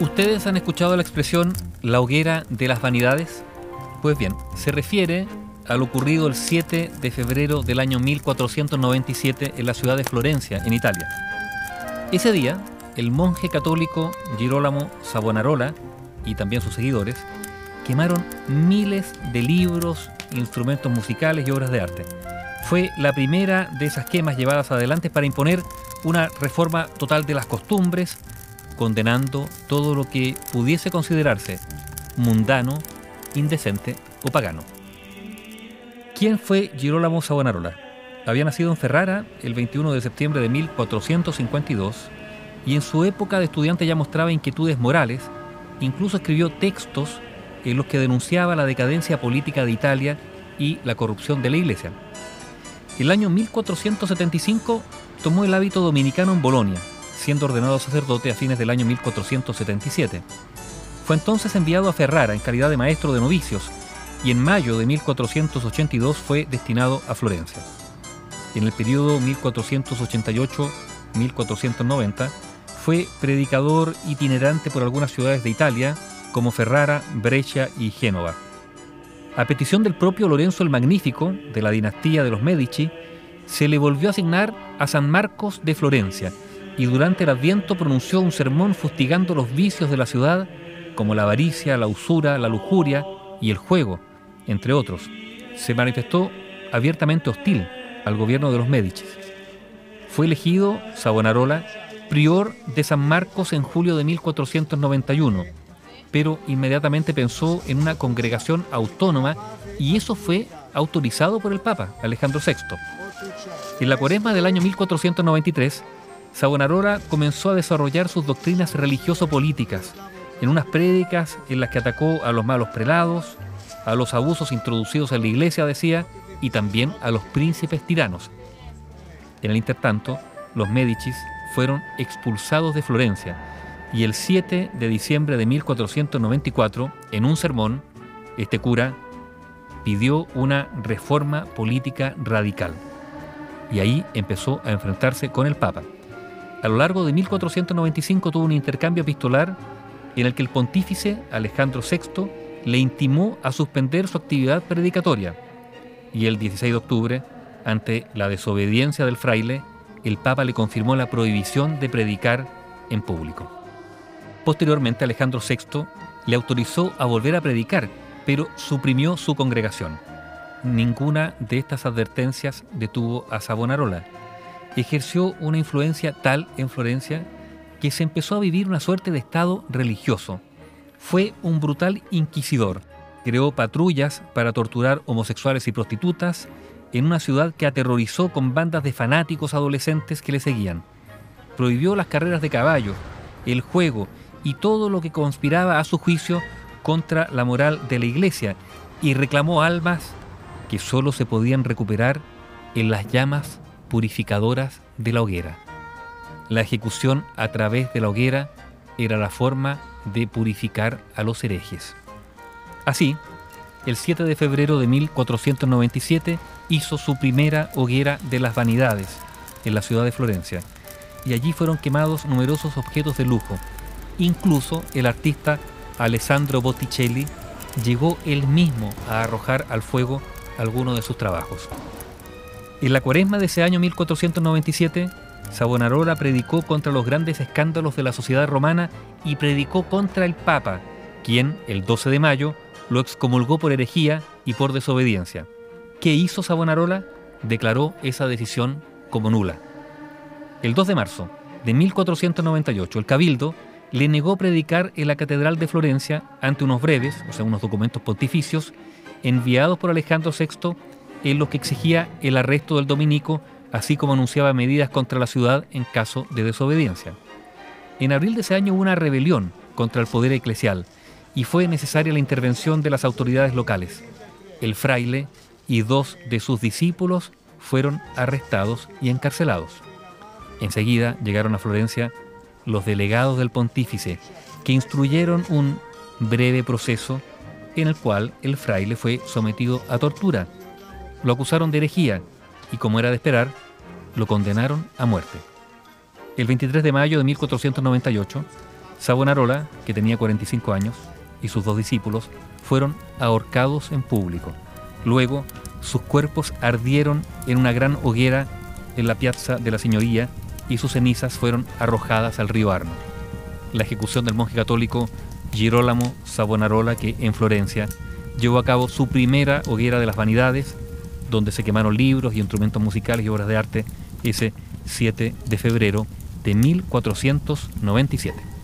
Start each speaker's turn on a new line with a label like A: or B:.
A: ¿Ustedes han escuchado la expresión la hoguera de las vanidades? Pues bien, se refiere a lo ocurrido el 7 de febrero del año 1497 en la ciudad de Florencia, en Italia. Ese día, el monje católico Girolamo Savonarola y también sus seguidores quemaron miles de libros, instrumentos musicales y obras de arte. Fue la primera de esas quemas llevadas adelante para imponer una reforma total de las costumbres, condenando todo lo que pudiese considerarse mundano, indecente o pagano. ¿Quién fue Girolamo Savonarola? Había nacido en Ferrara el 21 de septiembre de 1452 y en su época de estudiante ya mostraba inquietudes morales, incluso escribió textos en los que denunciaba la decadencia política de Italia y la corrupción de la Iglesia. El año 1475 tomó el hábito dominicano en Bolonia, siendo ordenado sacerdote a fines del año 1477. Fue entonces enviado a Ferrara en calidad de maestro de novicios y en mayo de 1482 fue destinado a Florencia. En el periodo 1488-1490 fue predicador itinerante por algunas ciudades de Italia como Ferrara, Brescia y Génova. A petición del propio Lorenzo el Magnífico, de la dinastía de los Medici, se le volvió a asignar a San Marcos de Florencia y durante el Adviento pronunció un sermón fustigando los vicios de la ciudad como la avaricia, la usura, la lujuria y el juego, entre otros. Se manifestó abiertamente hostil al gobierno de los Medici. Fue elegido Savonarola prior de San Marcos en julio de 1491, pero inmediatamente pensó en una congregación autónoma y eso fue autorizado por el Papa Alejandro VI. En la cuaresma del año 1493, Savonarola comenzó a desarrollar sus doctrinas religioso-políticas en unas prédicas en las que atacó a los malos prelados, a los abusos introducidos en la iglesia, decía, y también a los príncipes tiranos. En el intertanto, los Médicis fueron expulsados de Florencia y el 7 de diciembre de 1494, en un sermón, este cura pidió una reforma política radical y ahí empezó a enfrentarse con el Papa. A lo largo de 1495 tuvo un intercambio epistolar en el que el pontífice Alejandro VI le intimó a suspender su actividad predicatoria y el 16 de octubre, ante la desobediencia del fraile, el Papa le confirmó la prohibición de predicar en público. Posteriormente Alejandro VI le autorizó a volver a predicar, pero suprimió su congregación. Ninguna de estas advertencias detuvo a Savonarola. Ejerció una influencia tal en Florencia que se empezó a vivir una suerte de estado religioso. Fue un brutal inquisidor. Creó patrullas para torturar homosexuales y prostitutas en una ciudad que aterrorizó con bandas de fanáticos adolescentes que le seguían. Prohibió las carreras de caballo, el juego y todo lo que conspiraba a su juicio contra la moral de la iglesia y reclamó almas que solo se podían recuperar en las llamas purificadoras de la hoguera. La ejecución a través de la hoguera era la forma de purificar a los herejes. Así, el 7 de febrero de 1497 hizo su primera hoguera de las vanidades en la ciudad de Florencia, y allí fueron quemados numerosos objetos de lujo. Incluso el artista Alessandro Botticelli llegó él mismo a arrojar al fuego algunos de sus trabajos. En la cuaresma de ese año 1497, Savonarola predicó contra los grandes escándalos de la sociedad romana y predicó contra el Papa, quien, el 12 de mayo, lo excomulgó por herejía y por desobediencia. ¿Qué hizo Savonarola? Declaró esa decisión como nula. El 2 de marzo de 1498, el Cabildo le negó predicar en la Catedral de Florencia ante unos breves, o sea, unos documentos pontificios, enviados por Alejandro VI en los que exigía el arresto del dominico, así como anunciaba medidas contra la ciudad en caso de desobediencia. En abril de ese año hubo una rebelión contra el poder eclesial y fue necesaria la intervención de las autoridades locales. El fraile y dos de sus discípulos fueron arrestados y encarcelados. Enseguida llegaron a Florencia los delegados del pontífice, que instruyeron un breve proceso en el cual el fraile fue sometido a tortura. Lo acusaron de herejía y, como era de esperar, lo condenaron a muerte. El 23 de mayo de 1498, Savonarola, que tenía 45 años, y sus dos discípulos fueron ahorcados en público. Luego, sus cuerpos ardieron en una gran hoguera en la piazza de la Señoría y sus cenizas fueron arrojadas al río Arno. La ejecución del monje católico Girolamo Savonarola, que en Florencia llevó a cabo su primera hoguera de las vanidades, donde se quemaron libros y instrumentos musicales y obras de arte ese 7 de febrero de 1497.